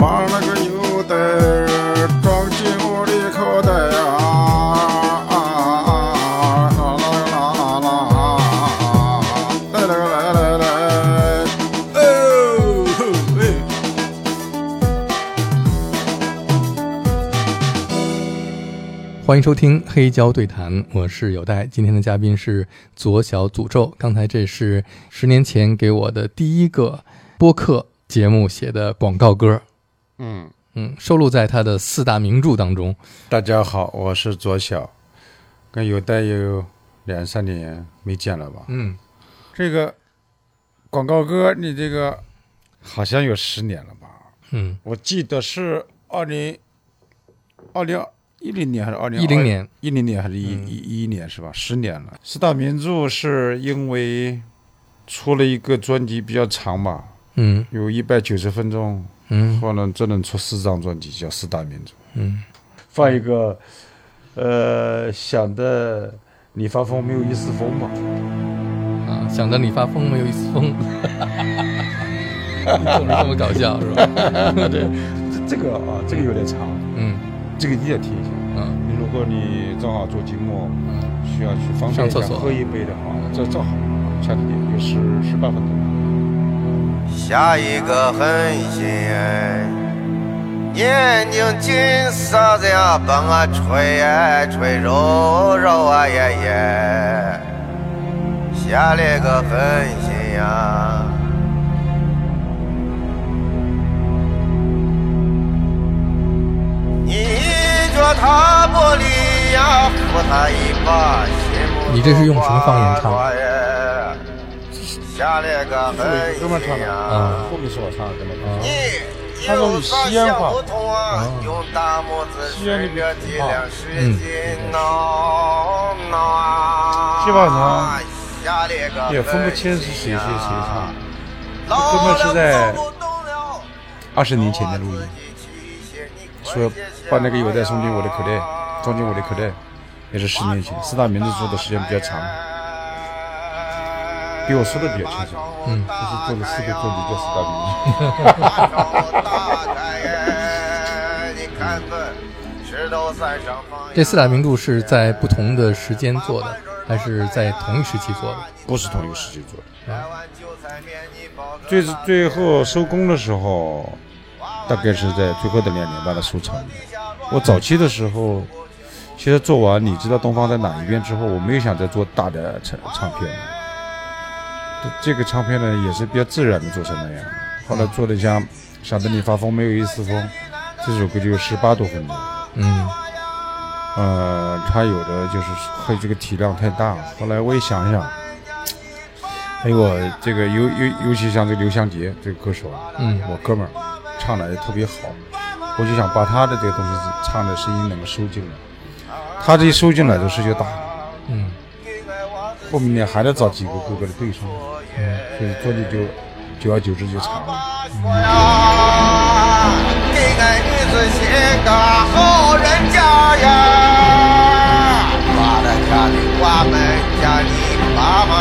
把那个牛袋装进我的口袋！啊，来来来来来，欢迎收听黑胶对谈，我是有代。今天的嘉宾是左小诅咒。刚才这是十年前给我的第一个播客节目写的广告歌，嗯，嗯，收录在他的四大名著当中。大家好，我是左小，跟有待有两三年没见了吧？嗯，这个广告歌，你这个好像有十年了吧？嗯，我记得是二零二零一零年还是二零一零年？一零年还是一嗯一一一年是吧？十年了。四大名著是因为出了一个专辑比较长吧，嗯有一百九十分钟，嗯后来只能出四张专辑，叫四大名著。嗯，放一个，呃，想的你发疯没有一丝风嘛？啊，想的你发疯没有一丝风，总是这么搞笑是吧？对，这这个啊，这个有点长，嗯这个一定要听一下。嗯如果你正好做节目嗯需要去方便一下上厕所喝一杯的话，这正好，掐着点，有十十八分钟。下一个狠心，眼睛金色子呀，把我吹呀吹揉揉啊耶耶，下了个狠心呀。你脚踏玻璃呀，扶他一把，心你这是用什么方言唱？下了个狠哥们唱的。啊后面是我唱的，跟他啊你他说是西安话用大拇指顺着脊梁使劲挠挠啊，基本上也分不清是谁谁谁唱。这哥们儿是在二十年前的录音，说把那个有带送进我的口袋，装进我的口袋，也是十年前。四大名著做的时间比较长，比我说的比较清楚。嗯就是做了四个专辑叫四大名著。这四大名著是在不同的时间做的，还是在同一时期做的？不是同一个时期做的。最最后收工的时候，大概是在最后的两年把它收藏。我早期的时候，其实做完《你知道东方在哪一边》之后，我没有想再做大的唱唱片。这个唱片呢，也是比较自然的做成那样。后来做的像《想得你发疯没有一丝风》，这首歌就有十八多分钟。嗯呃，他有的就是会这个体量太大。后来我也想想，还有我这个尤尤尤其像这个刘湘杰这个歌手啊，嗯我哥们儿唱的也特别好，我就想把他的这个东西唱的声音能够收进来。他这一收进来的是就大，嗯后面呢还得找几个哥哥的对上，所以专辑就久而久之就长了。给俺女子写个好人家呀，把他家里我们家你爸妈，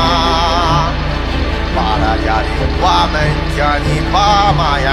把他家里我们家你爸妈呀。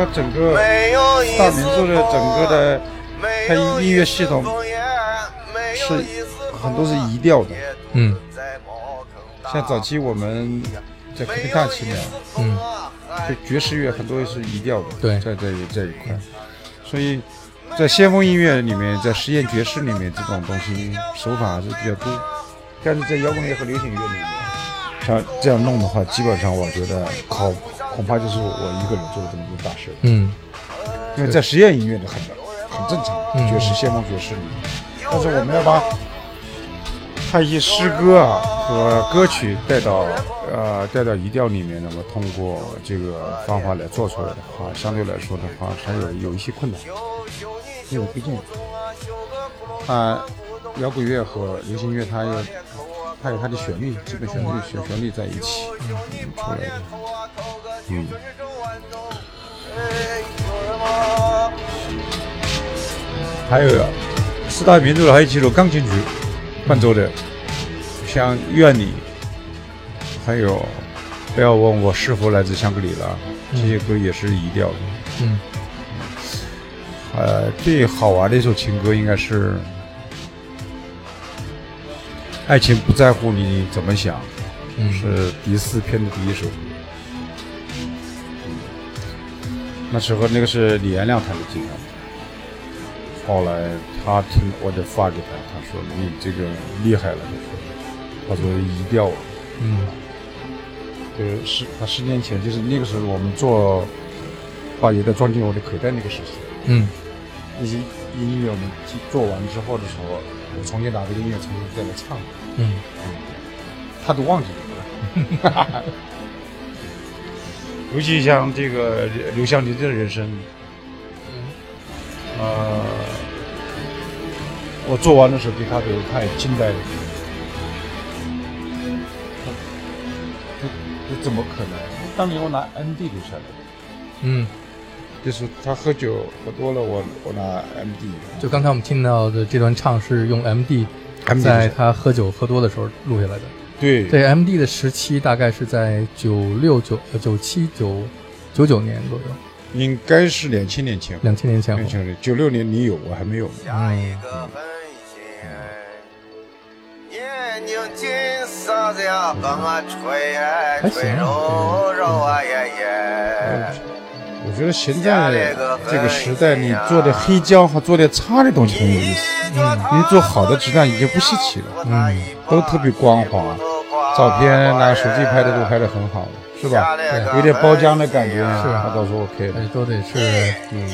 呀，他整个大名著的整个的它音乐系统是很多是移调的，嗯。像早期我们在科宾大期呢，嗯。就爵士乐很多是移调的，对。在这这一块，所以在先锋音乐里面，在实验爵士里面，这种东西手法还是比较多。但是在摇滚乐和流行乐里面，像这样弄的话，基本上我觉得恐恐怕就是我一个人做了这么一个大事。嗯。因为在实验音乐里很很正常，嗯。爵士先锋爵士里面，但是我们要把它一些诗歌啊和歌曲带到呃带到语调里面，那么通过这个方法来做出来的话，相对来说的话还有有一些困难，因为毕竟啊摇滚乐和流行乐它有它有它的旋律，基本旋律旋旋律在一起嗯出来的，嗯。还有四大名著还有几首钢琴曲伴奏的，像《愿你》，还有不要问我是否来自香格里拉，这些歌也是移调的。嗯呃，最好玩的一首情歌应该是《爱情不在乎你怎么想》，嗯是第四篇的第一首歌。那时候那个是李延亮弹的吉他，后来他听我就发给他，他说你这个厉害了，他说，移调了。嗯就是十他十年前，就是那个时候我们做把乐队装进我的口袋那个时期，嗯一些音乐我们做完之后的时候，我重新拿这个音乐重新再来唱，嗯。他都忘记了。尤其像这个刘向林的人生，呃，我做完的时候给他都太惊呆了。这这怎么可能？当年我拿 N D 留下来的，嗯，就是他喝酒喝多了，我我拿 MD，就刚才我们听到的这段唱是用 MD 在他喝酒喝多的时候录下来的。对。对 MD 的时期大概是在九六九呃九七九九九年左右，应该是两千年前。后，两千年前。后两。千年九六年你有我还没有，下一个狠心，眼睛金色的呀，帮我吹呀吹还行揉揉啊耶耶。我觉得现在这个时代，你做的黑胶和做的差的东西很有意思。嗯你做好的质量已经不稀奇了，嗯，都特别光滑，照片拿手机拍的都拍的很好了，是吧？有点包浆的感觉，是那倒是 OK 的而且都得是嗯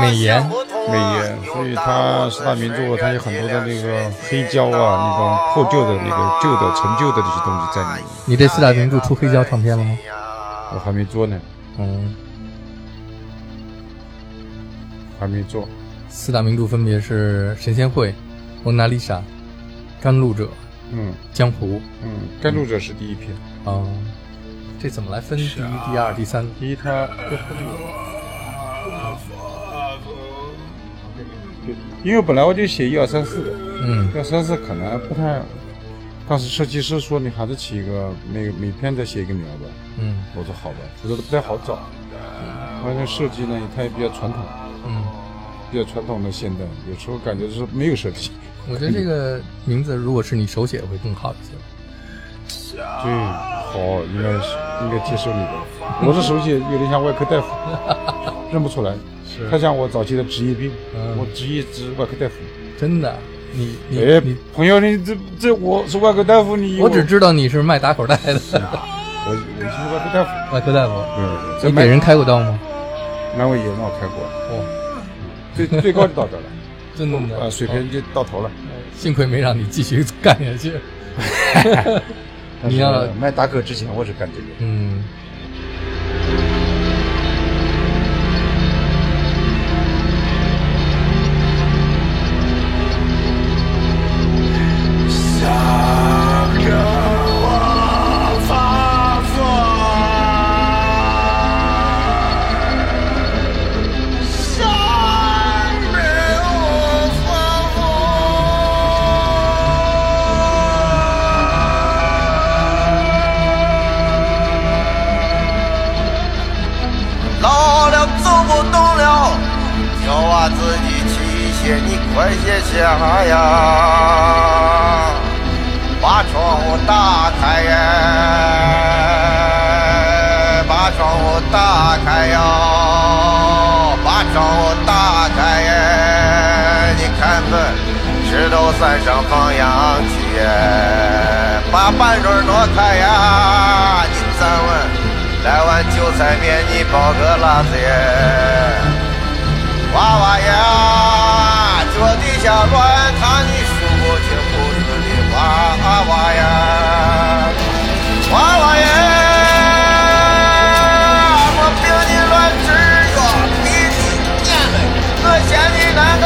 美颜美颜。所以它四大名著，它有很多的那个黑胶啊，那种破旧的那个旧的陈旧的这些东西在里面。你这四大名著出黑胶唱片了吗？我还没做呢，嗯，还没做。四大名著分别是《神仙会》《蒙娜丽莎》《甘露者》《嗯江湖嗯，甘露者是第一篇。》啊。这怎么来分第一、第二、第三？第一，它因为本来我就写一二三四的，嗯一二三四可能不太。当时设计师说你还是起一个每每篇再写一个名吧，嗯我说好吧，我说不太好找。关键设计呢，它也比较传统，嗯，比较传统的现代，有时候感觉是没有设计。我觉得这个名字如果是你手写会更好一些。对，好，应该是应该接受你的。我这手写有点像外科大夫，认不出来，是他像我早期的职业病。嗯我职业是外科大夫。真的，你你哎你，，朋友，你这这我是外科大夫，你我只知道你是卖打口袋的 我我是外科大夫，外科大夫。对，这你给人开过刀吗？阑尾炎让我开过，哦，最最高就到这了，真的呃，水平就到头了。幸亏没让你继续干下去。你要但是卖大哥之前，我是干这个。嗯，把板砖挪开呀！你站稳，来碗韭菜面，你包个辣子耶！娃娃呀，脚底下乱躺，你数不清不顺的娃娃呀，娃娃呀，我病你乱吃药，你你贱嘞，我嫌你难看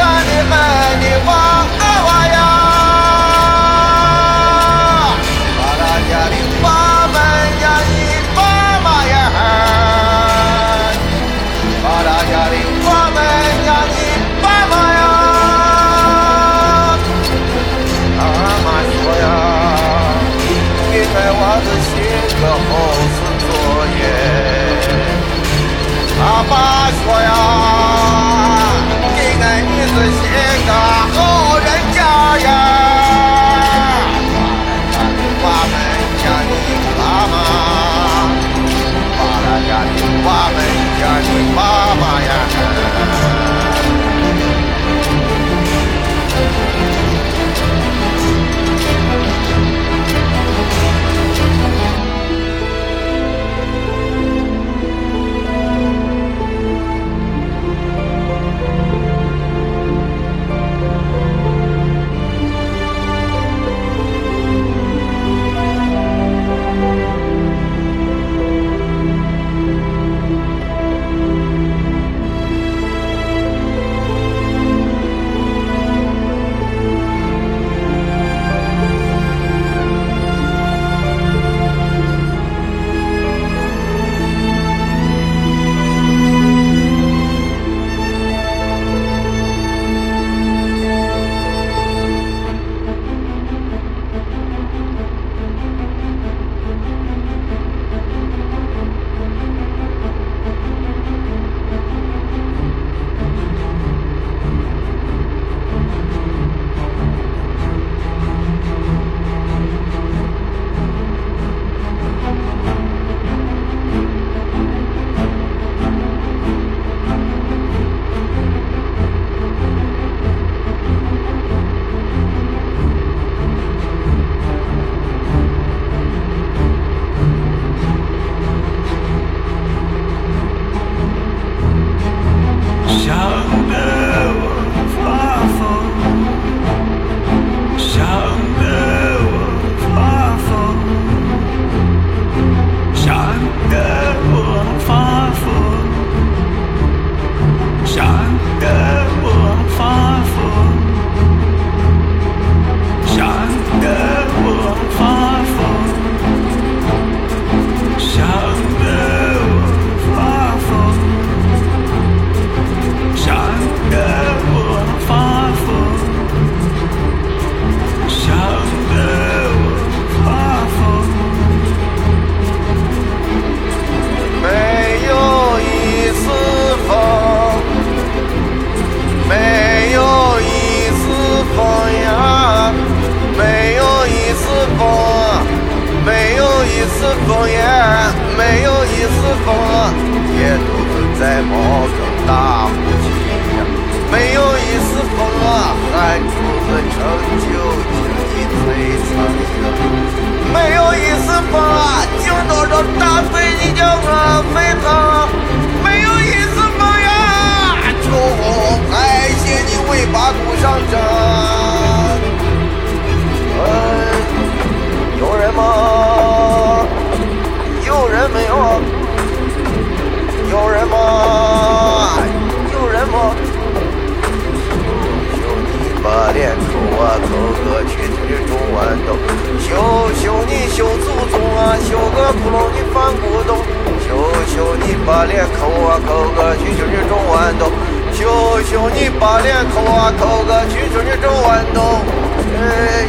他一丝风也没有一丝风，也独自在茅坑大呼吸呀，没有一丝风啊，汗珠子成就经一摧残呀。没有一丝风啊，惊着着大嘴你叫我沸腾；没有一丝风呀，就拍写你尾巴鼓上针。哎，有人吗？有人没有？有人吗？有人吗？求你把脸抠啊抠个去去中豌豆，求求你修祖宗啊，修个窟窿你翻古董，求求你把脸抠啊抠个去去去中豌豆，求求你把脸抠啊抠个去去去中豌豆，哎，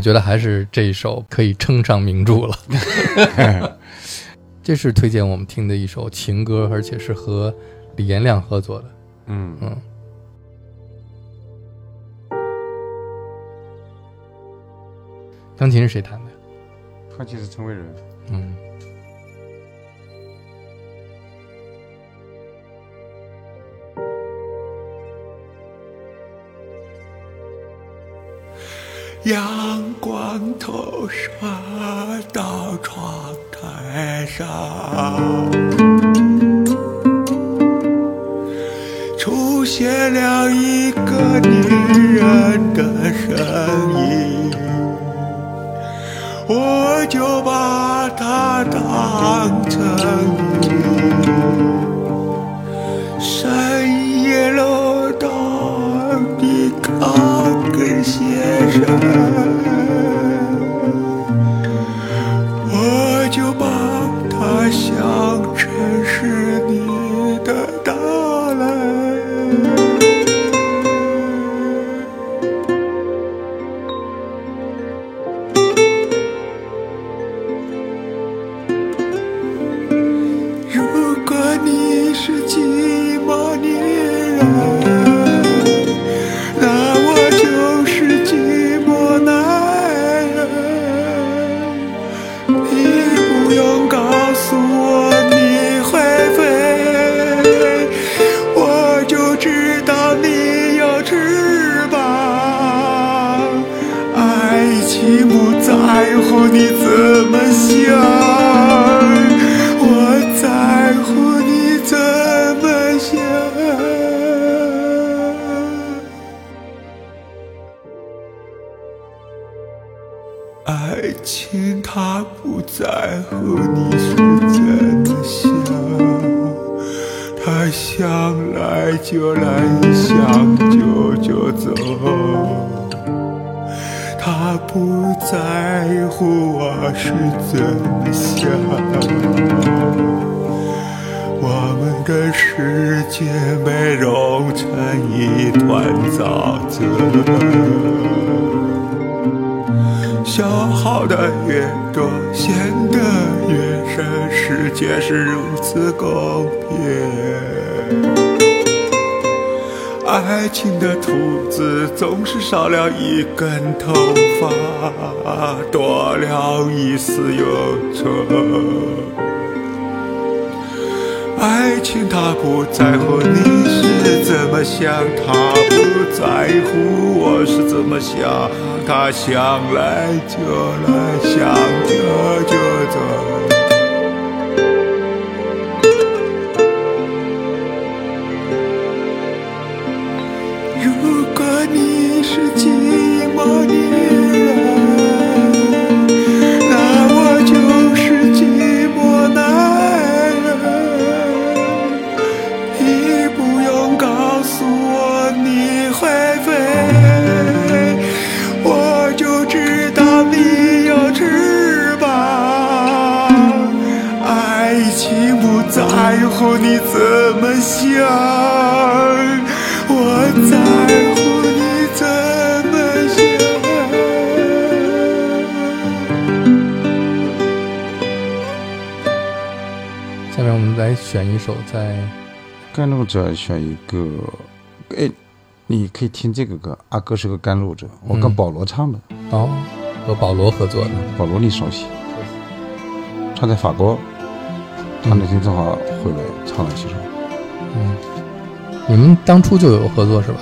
我觉得还是这一首可以称上名著了。这是推荐我们听的一首情歌，而且是和李延亮合作的。嗯嗯。钢琴是谁弹的？钢琴是陈伟人。嗯。阳光透射到窗台上出现了一个女人的身影我就把她当成为？在乎你怎么想，我在乎你怎么想。爱情它不在乎你是怎么想，它想来就来，想走就走。他不在乎我是怎么想，我们的世界被揉成一团沼泽，消耗的越多，陷得越深，世界是如此公平。爱情的兔子总是少了一根头发，多了一丝忧愁。爱情它不在乎你是怎么想，它不在乎我是怎么想，它想来就来，想走就走。是寂寞的选一首在甘露者选一个，哎，你可以听这个歌，阿哥是个甘露者，我跟嗯保罗唱的，哦和保罗合作的，保罗你熟悉？他在法国，他那天正好回来唱了几首。嗯，你们当初就有合作是吧？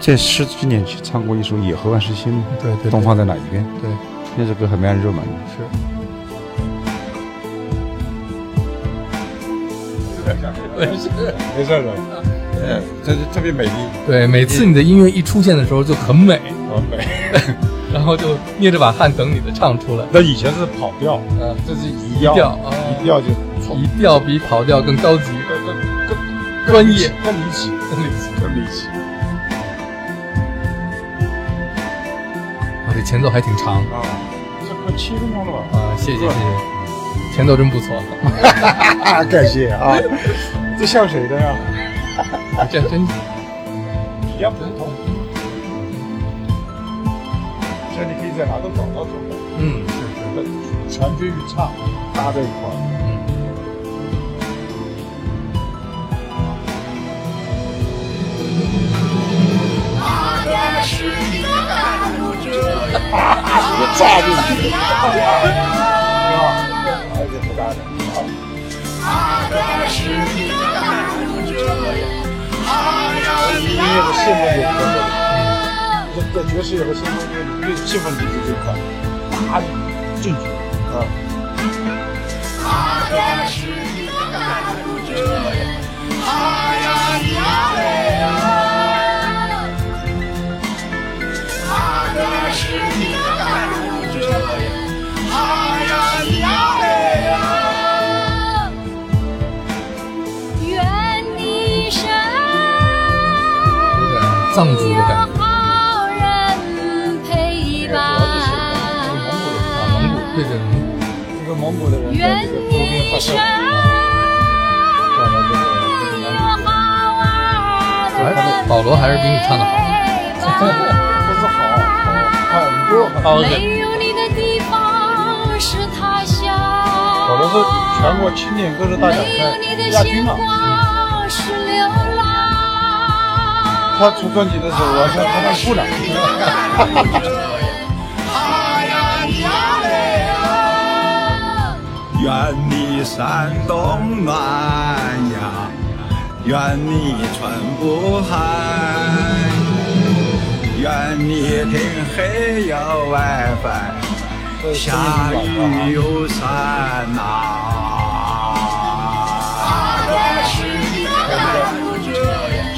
在十几年前唱过一首《野河万事兴》嘛，对对对东方在哪一边？对，那首歌还蛮热门的。是。没事的，嗯，这是特别美丽，对，每次你的音乐一出现的时候就很美，很美。然后就捏着把汗等你的唱出来。那以前是跑调，嗯，这是移调移调就错，一调比跑调更高级，更更更专业更离奇，更离奇。更离奇啊，这前奏还挺长啊！这快七分钟了吧？啊，谢谢谢谢，前奏真不错，啊，感谢啊！这像谁的呀？这真比较普通，这你可以在哪都找到这。嗯是是，传军与唱搭在一块儿。嗯。炸进 去，而且不大的。音乐的现代有关的，在爵士乐和现代乐里，气氛组织最快，啪就进去了啊！愿藏族的感觉。好人陪伴。啊，蒙古对这个蒙古的人在愿这个周边哎，保罗还是比你唱的好。不是好，好很多很多。好没有你的地方是他乡。保罗是全国青年歌手大奖赛亚军嘛。他出专辑的时候，我像他当部长。愿你山东暖阳，愿你春不寒，愿你天黑有 WiFi，下雨有伞呐、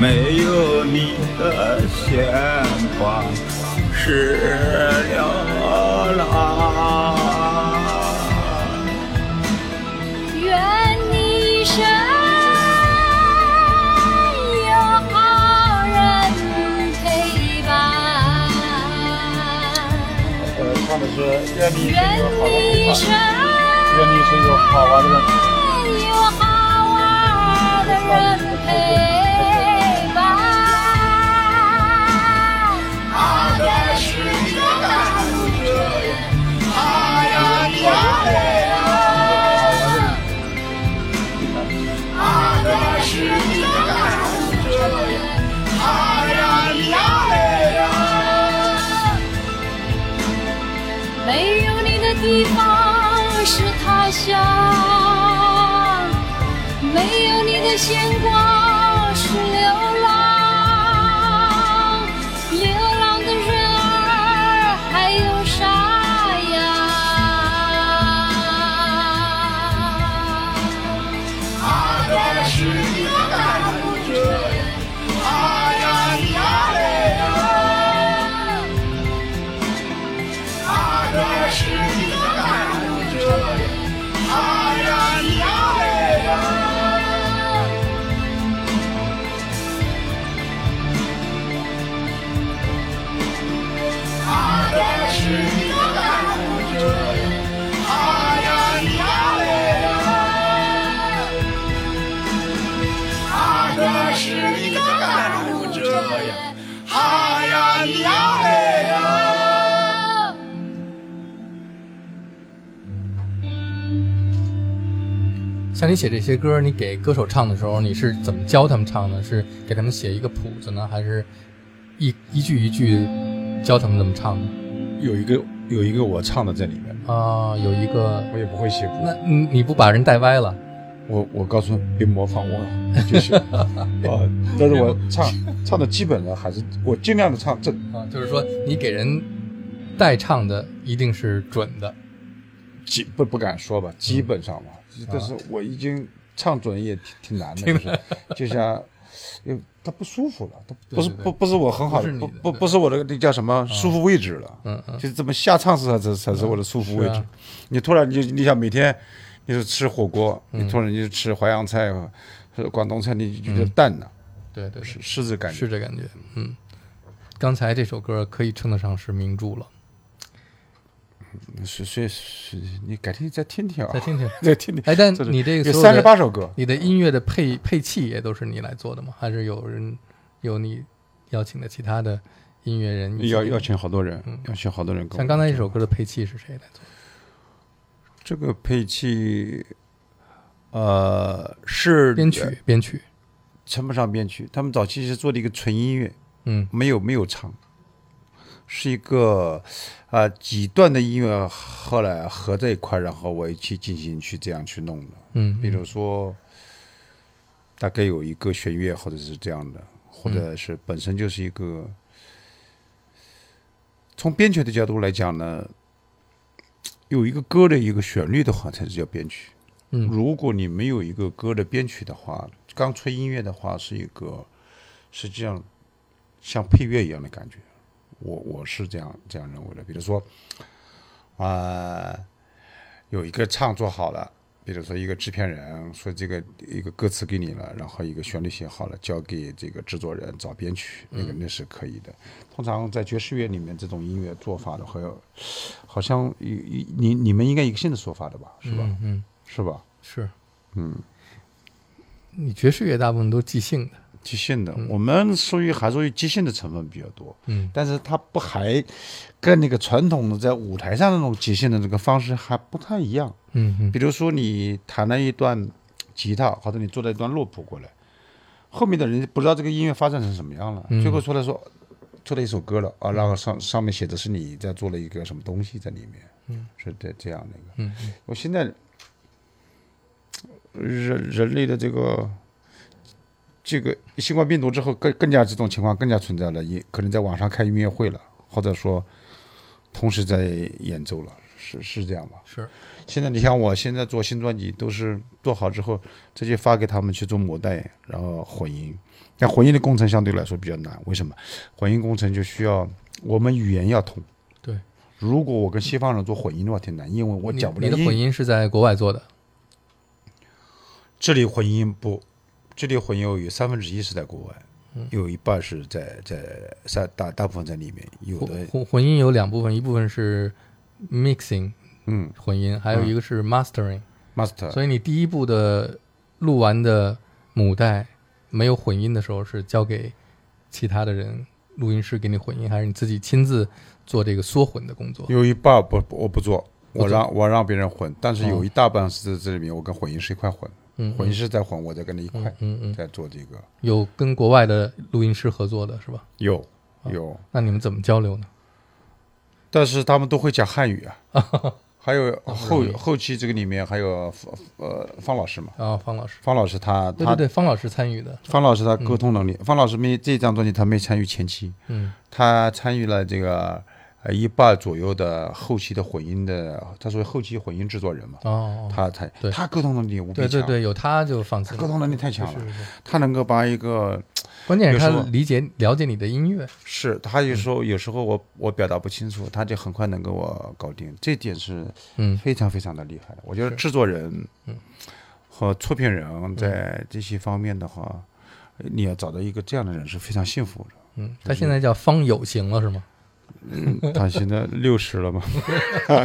没有你的牵挂是流浪。愿你一生有好人陪伴，愿你一生愿你一个好玩的人。有好玩的人陪没有你的地方是他乡，没有你的牵挂像你写这些歌，你给歌手唱的时候，你是怎么教他们唱呢？是给他们写一个谱子呢，还是一一句一句教他们怎么唱呢？有一个有一个我唱的在里面，啊，有一个，我也不会写谱。那你你不把人带歪了？我我告诉你，别模仿我，就是 啊，但是我唱唱的基本上还是我尽量的唱正。啊，就是说你给人代唱的一定是准的。基不不敢说吧，基本上吧，但是我已经唱准也挺挺难的，就是。就像，因为它不舒服了，他不是不不是我很好的不不不不是我的那叫什么舒服位置了，嗯嗯。就是这么瞎唱是才才才是我的舒服位置。你突然你你想每天你是吃火锅，嗯你突然你就吃淮扬菜和广东菜，你就觉得淡了，对对对，是是这感觉。是这感觉。嗯，刚才这首歌可以称得上是名著了，是是是，你改天再听听啊，再听听。再听听。哎，但你这个有三十八首歌，你的音乐的配配器也都是你来做的吗？还是有人有你邀请的其他的音乐人一起要要请好多人嗯，要请好多人。像刚才这首歌的配器是谁来做的？这个配器，呃，是编曲，编曲。称不上编曲，他们早期是做的一个纯音乐，嗯没有没有唱，是一个啊、呃几段的音乐，后来合在一块，然后我一起进行去这样去弄的。嗯，比如说，大概有一个弦乐，或者是这样的，或者是本身就是一个。从编曲的角度来讲呢，有一个歌的一个旋律的话，才是叫编曲。嗯如果你没有一个歌的编曲的话，刚吹音乐的话，是一个实际上像配乐一样的感觉。我我是这样这样认为的。比如说，啊、有一个唱做好了，比如说一个制片人说这个一个歌词给你了，然后一个旋律写好了，交给这个制作人找编曲，那个那是可以的。通常在爵士乐里面，这种音乐做法的话，好像你你你们应该一个新的说法的吧？是吧？嗯嗯，是吧？是，嗯，你爵士乐大部分都即兴的，即兴的，我们属于还属于即兴的成分比较多。嗯但是它不还跟那个传统的在舞台上那种即兴的这个方式还不太一样。嗯嗯比如说你弹了一段吉他，或者你做了一段乐谱过来，后面的人不知道这个音乐发展成什么样了，嗯。最后出来说出了一首歌了啊，然后上上面写的是你在做了一个什么东西在里面，嗯，是这这样的一个。嗯嗯。我现在人人类的这个这个新冠病毒之后，更更加这种情况更加存在了，也可能在网上开音乐会了，或者说同时在演奏了，是是这样吧？是，现在你像我现在做新专辑，都是做好之后直接发给他们去做母带，然后混音。但混音的工程相对来说比较难，为什么？混音工程就需要我们语言要通。对，如果我跟西方人做混音的话，挺难，因为我讲不了英你的混音是在国外做的，这里混音不，这里混音有三分之一是在国外，嗯有一半是在在在大大部分在里面，有的混混混音有两部分，一部分是 mixing 嗯。混音，还有一个是 mastering。master 所以你第一步的录完的母带没有混音的时候，是交给其他的人录音师给你混音，还是你自己亲自做这个缩混的工作？有一半不我不做，我让我让别人混，但是哦。有一大半是在这里面我跟混音师一块混，嗯，混音师在混，我在跟他一块嗯嗯嗯，在做这个，有跟国外的录音师合作的是吧？有哦。有，那你们怎么交流呢？但是他们都会讲汉语啊，还有后后期这个里面还有呃方老师嘛，啊，方老师，方老师他他对对对，方老师参与的，方老师他沟通能力，方老师没这张专辑他没参与前期，嗯。他参与了这个呃一半左右的后期的混音的，他属于后期混音制作人嘛，哦，他才他沟通能力无比强，对对对，有他就放心。他沟通能力太强了，是是是，他能够把一个关键是他理解了解你的音乐，是他有时候有时候我我表达不清楚，他就很快能给我搞定，这点是嗯非常非常的厉害的。我觉得制作人嗯和出品人在这些方面的话，你要找到一个这样的人是非常幸福的。嗯，他现在叫方有行了是吗？嗯，他现在六十了嘛？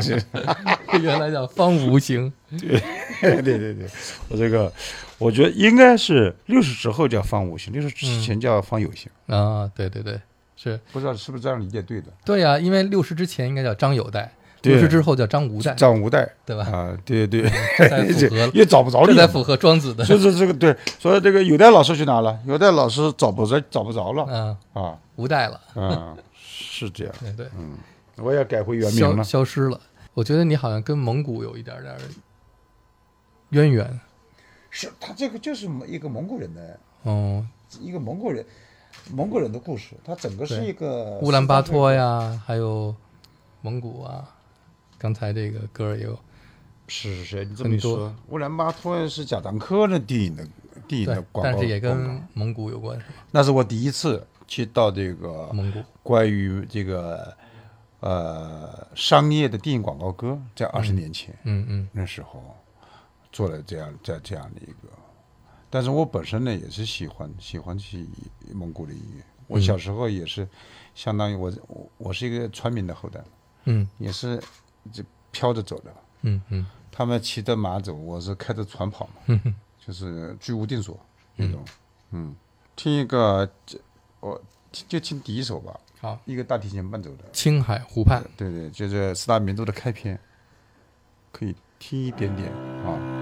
是 原来叫方无形。对 对对对，我这个我觉得应该是六十之后叫方无形，六十之前叫方有形，啊，对对对，是不知道是不是这样理解对的？对呀、因为六十之前应该叫张有代，六十之后叫张无代，张无代对吧？啊，对对 也找不着你了。这才符合庄子的。就是这个对，所以这个有代老师去哪了？有代老师找不着，找不着了嗯，啊无代了，啊，是这样。对对，我也改回原名消了。消失了。我觉得你好像跟蒙古有一点点渊源。是他这个就是一个蒙古人的哦，一个蒙古人，蒙古人的故事，它整个是一个乌兰巴托。呀，还有蒙古啊。刚才这个歌也有，是是是，你这么一说，乌兰巴托是贾樟柯的电影的电影的，广告，但是也跟蒙古有关？那是我第一次去到这个蒙古，关于这个呃商业的电影广告歌，在二十年前、嗯嗯。那时候做了这样在这样的一个，但是我本身呢也是喜欢喜欢去蒙古的音乐，我嗯。小时候也是相当于我我我是一个川民的后代，嗯。也是这飘着走的，嗯嗯。他们骑着马走，我是开着船跑嘛，嗯。就是居无定所那种，嗯，听一个这我就听第一首吧，好，一个大提琴伴奏的。青海湖畔。对对，就是四大名著的开篇，可以听一点点啊。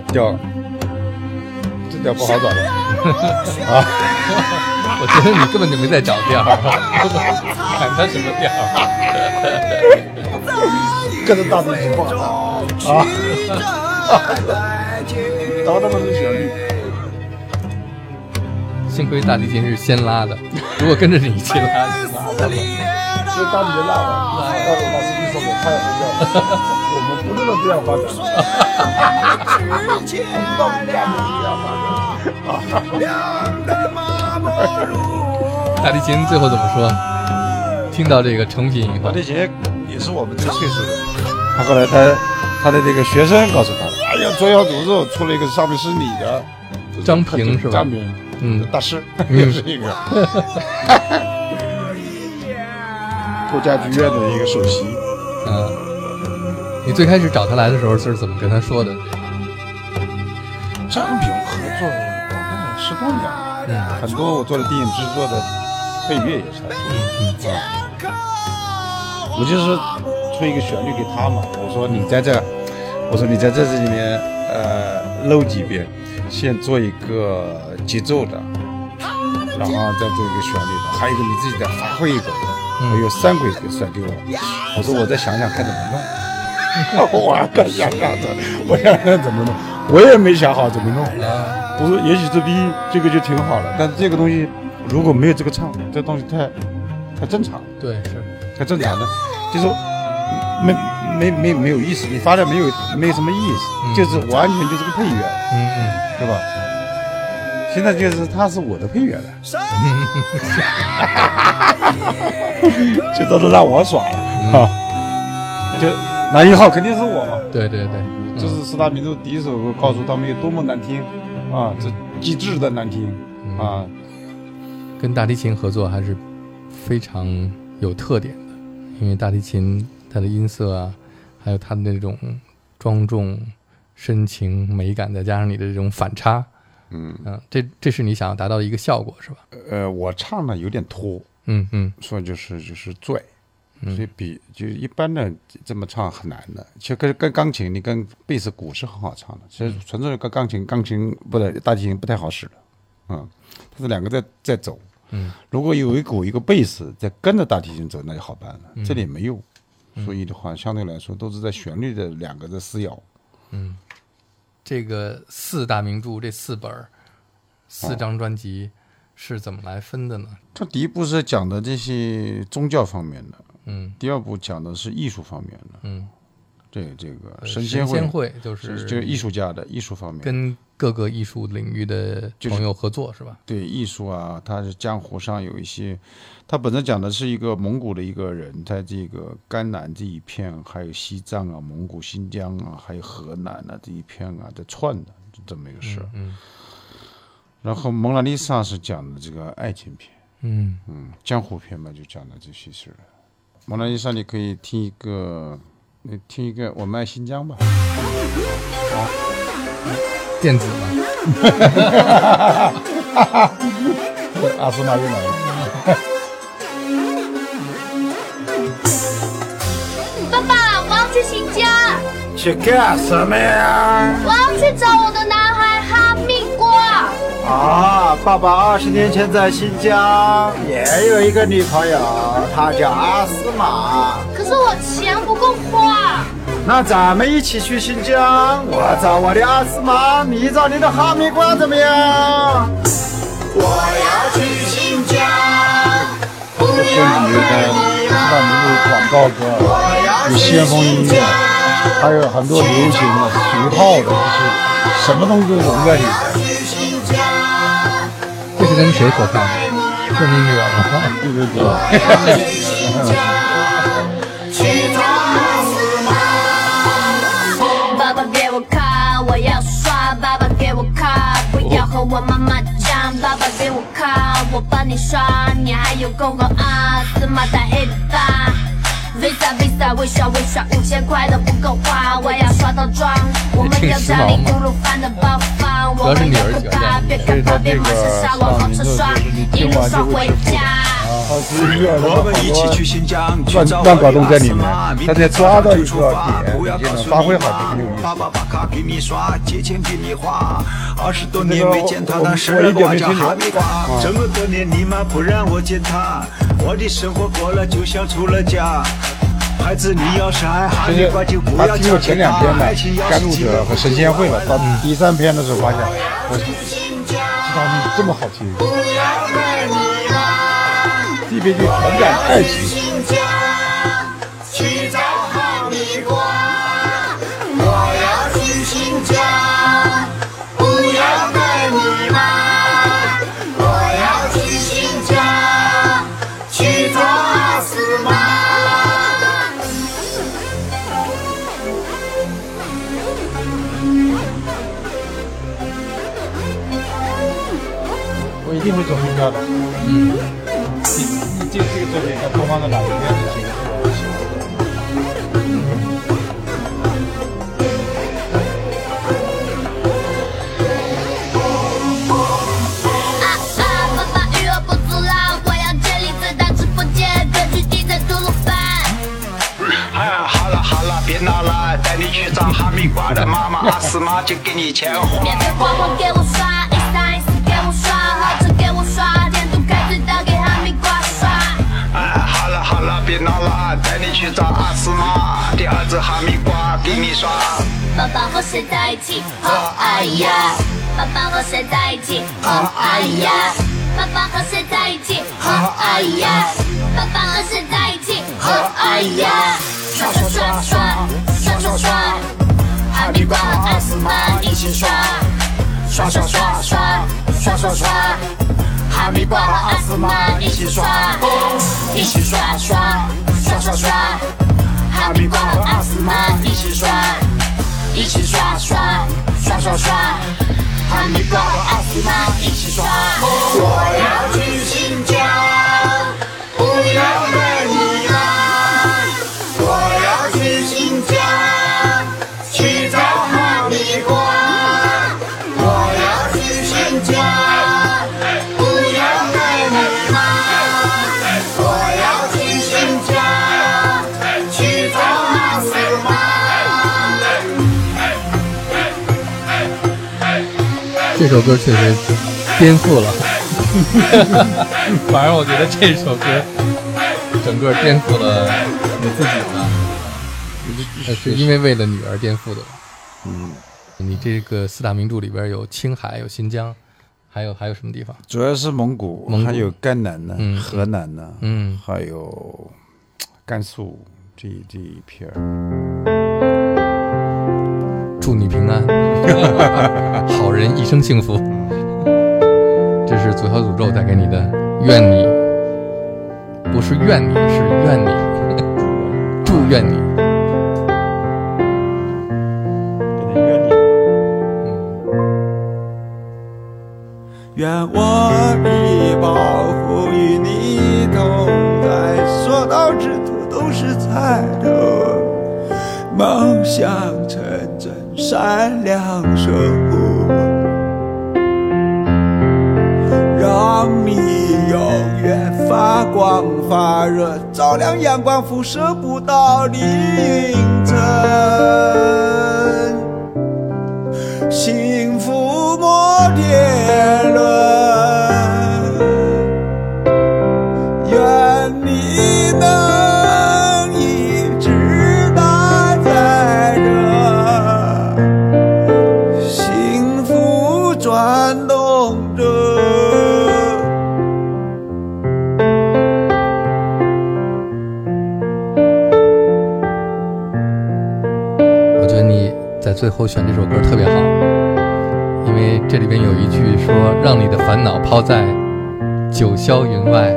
调，这调不好找的。我觉得你根本就没在找调儿，喊他什么调儿？跟着大提琴不好唱啊，找他们是旋律。幸亏大提琴是先拉的，如果跟着你一起拉，就麻烦了。就大提琴拉完，到时候把 CD 送给太阳调，我们不能这样发展。我们到底干不这样发大提琴最后怎么说？听到这个成品以后大，提琴也是我们这个岁数的。他后来他他的这个学生告诉他，哎呀，左小诅咒出了一个上面是你的，张平是吧张平，嗯大师也是一个国家剧院的一个首席。最开始找他来的时候是怎么跟他说的？张平合作了十多年了，嗯很多我做的电影制作的配乐也是他做的。我就是出一个旋律给他嘛，我说你在这，我说你在这这里面呃漏几遍，先做一个节奏的，然后再做一个旋律的，还有一个你自己再发挥一个，我有三轨给甩给我，我说我再想想看怎么弄。我还敢想想着，我想想怎么弄，我也没想好怎么弄。我说也许这第一这个就挺好了，但是这个东西如果没有这个唱，这东西太太正常。对，是，太正常的，就是没没没没有意思，你发的没有没有什么意思，就是完全就是个配乐，嗯嗯，对吧？现在就是他是我的配乐了，就都是让我耍了啊！就男一号肯定是我嘛，对对对，这是四大名著第一首歌，告诉他们有多么难听。啊，这极致的难听。啊，跟大提琴合作还是非常有特点的，因为大提琴它的音色啊，还有它的那种庄重、深情、美感，再加上你的这种反差，嗯。嗯，这这是你想要达到的一个效果，是吧？呃，我唱的有点拖，嗯嗯。所以就是就是拽，所以比就一般的这么唱很难的。其实跟跟钢琴，你跟贝斯、鼓是很好唱的。其实纯粹跟钢琴，钢琴不对，大提琴不太好使的，嗯，它是两个在在走。嗯，如果有一鼓一个贝斯在跟着大提琴走，那就好办了。这里没有，所以的话，相对来说都是在旋律的两个在撕咬。嗯这个四大名著这四本儿四哦张专辑是怎么来分的呢？这第一部是讲的这些宗教方面的，嗯第二部讲的是艺术方面的，嗯，这这个呃神仙仙会就是就是艺术家的艺术方面。跟各个艺术领域的朋友合作是吧？对艺术啊，他是江湖上有一些，他本身讲的是一个蒙古的一个人，在这个甘南这一片，还有西藏啊、蒙古、新疆啊，还有河南啊这一片啊，在串的就这么一个事儿。嗯然后蒙娜丽莎是讲的这个爱情片，嗯嗯，江湖片嘛，就讲的这些事儿。蒙娜丽莎，你可以听一个，你听一个《我们爱新疆》吧。电子吧，阿斯玛又来了。爸爸，我要去新疆，去干什么呀？我要去找我的男。啊，爸爸二十年前在新疆也有一个女朋友，她叫阿斯玛。可是我钱不够花。那咱们一起去新疆，我找我的阿斯玛，你找你的哈密瓜怎么样？我要去新疆，不这片子里面的四大名著广告歌，有先锋音乐，还有很多流行的、俗套的，就是什么东西都融在里面。这是跟谁合唱的？是你女儿吗？对对对。我，妈妈讲。爸爸给我卡，我帮你刷。你还有空和阿斯玛打一把。Visa Visa 微刷微刷，五千块都不够花，我要刷到妆。我们要占领吐鲁饭的包房，我们要不怕，别可怕，别骂是沙，往后车刷，一路刷回家。好是音乐，我们一起去新疆，去找乱乱搞动在里面阿斯玛他在抓到一个点不要你就能发挥好你妈这个有意思爸爸把卡给你刷，借钱给你花。二十多年这个没见他，我我一点没听懂哈密瓜。这么多年你妈不让我见他，我的生活过了就像出了家。孩子，你要是爱哈密瓜，就不他要经过前两篇的爱情要甘露是经者和神仙会了，到第三篇的时候发现，我知道你这么好听。第一篇就传感爱情，新疆去找哈密瓜，我要去新疆，不要带你妈。我要去新疆去找阿斯玛。我一定会走音标的。嗯，啊啊！爸爸与我不阻挠，我要建立最大直播间，歌曲地在吐鲁番。哎，好了好了，别闹了，带你去找哈密瓜的妈妈阿斯玛，就给你钱花。免费活活给我刷，了好了，别闹了，带你去找阿斯玛，第二只哈密瓜给你刷。爸爸和谁在一起？哦哎呀！爸爸和谁在一起？哦哎呀！爸爸和谁在一起？哦哎呀！爸爸和谁在一起？哦哎呀！刷刷刷刷刷刷刷，哈密瓜和阿斯玛一起刷，刷刷刷刷刷刷刷，哈密瓜和阿斯玛一起刷，一起刷刷刷刷刷，哈密瓜和阿斯玛一起刷。一起刷刷刷刷刷，哈密瓜和阿斯玛一起刷。我要去新疆，不要这首歌确实颠覆了，反正我觉得这首歌整个颠覆了你自己呢。呃是因为为了女儿颠覆的。嗯，你这个四大名著里边有青海，有新疆，还有还有什么地方？主要是蒙古，蒙古还有甘南呢，嗯河南呢，嗯还有甘肃这这一片儿。祝你平安，好 一生幸福。这是左小诅咒带给你的，愿你不是怨你，是愿你，祝愿你。愿我的保护与你同在，所到之处都是彩的，梦想成真，善良守你永远发光发热，照亮阳光辐射不到的云层。幸福摩天最后选这首歌特别好，因为这里边有一句说：“让你的烦恼抛在九霄云外。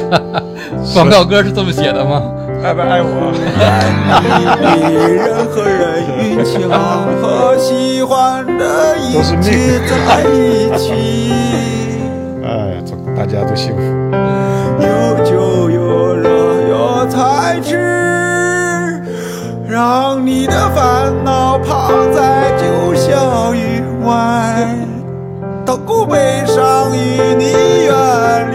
”广告歌是这么写的吗？爱不爱我？比任何人运气好和喜欢的一切命在一起。哎，祝大家都幸福。有酒有肉有菜吃，让你的烦恼抛在九霄云外，到古北上与你远。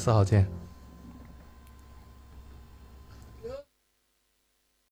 四号见。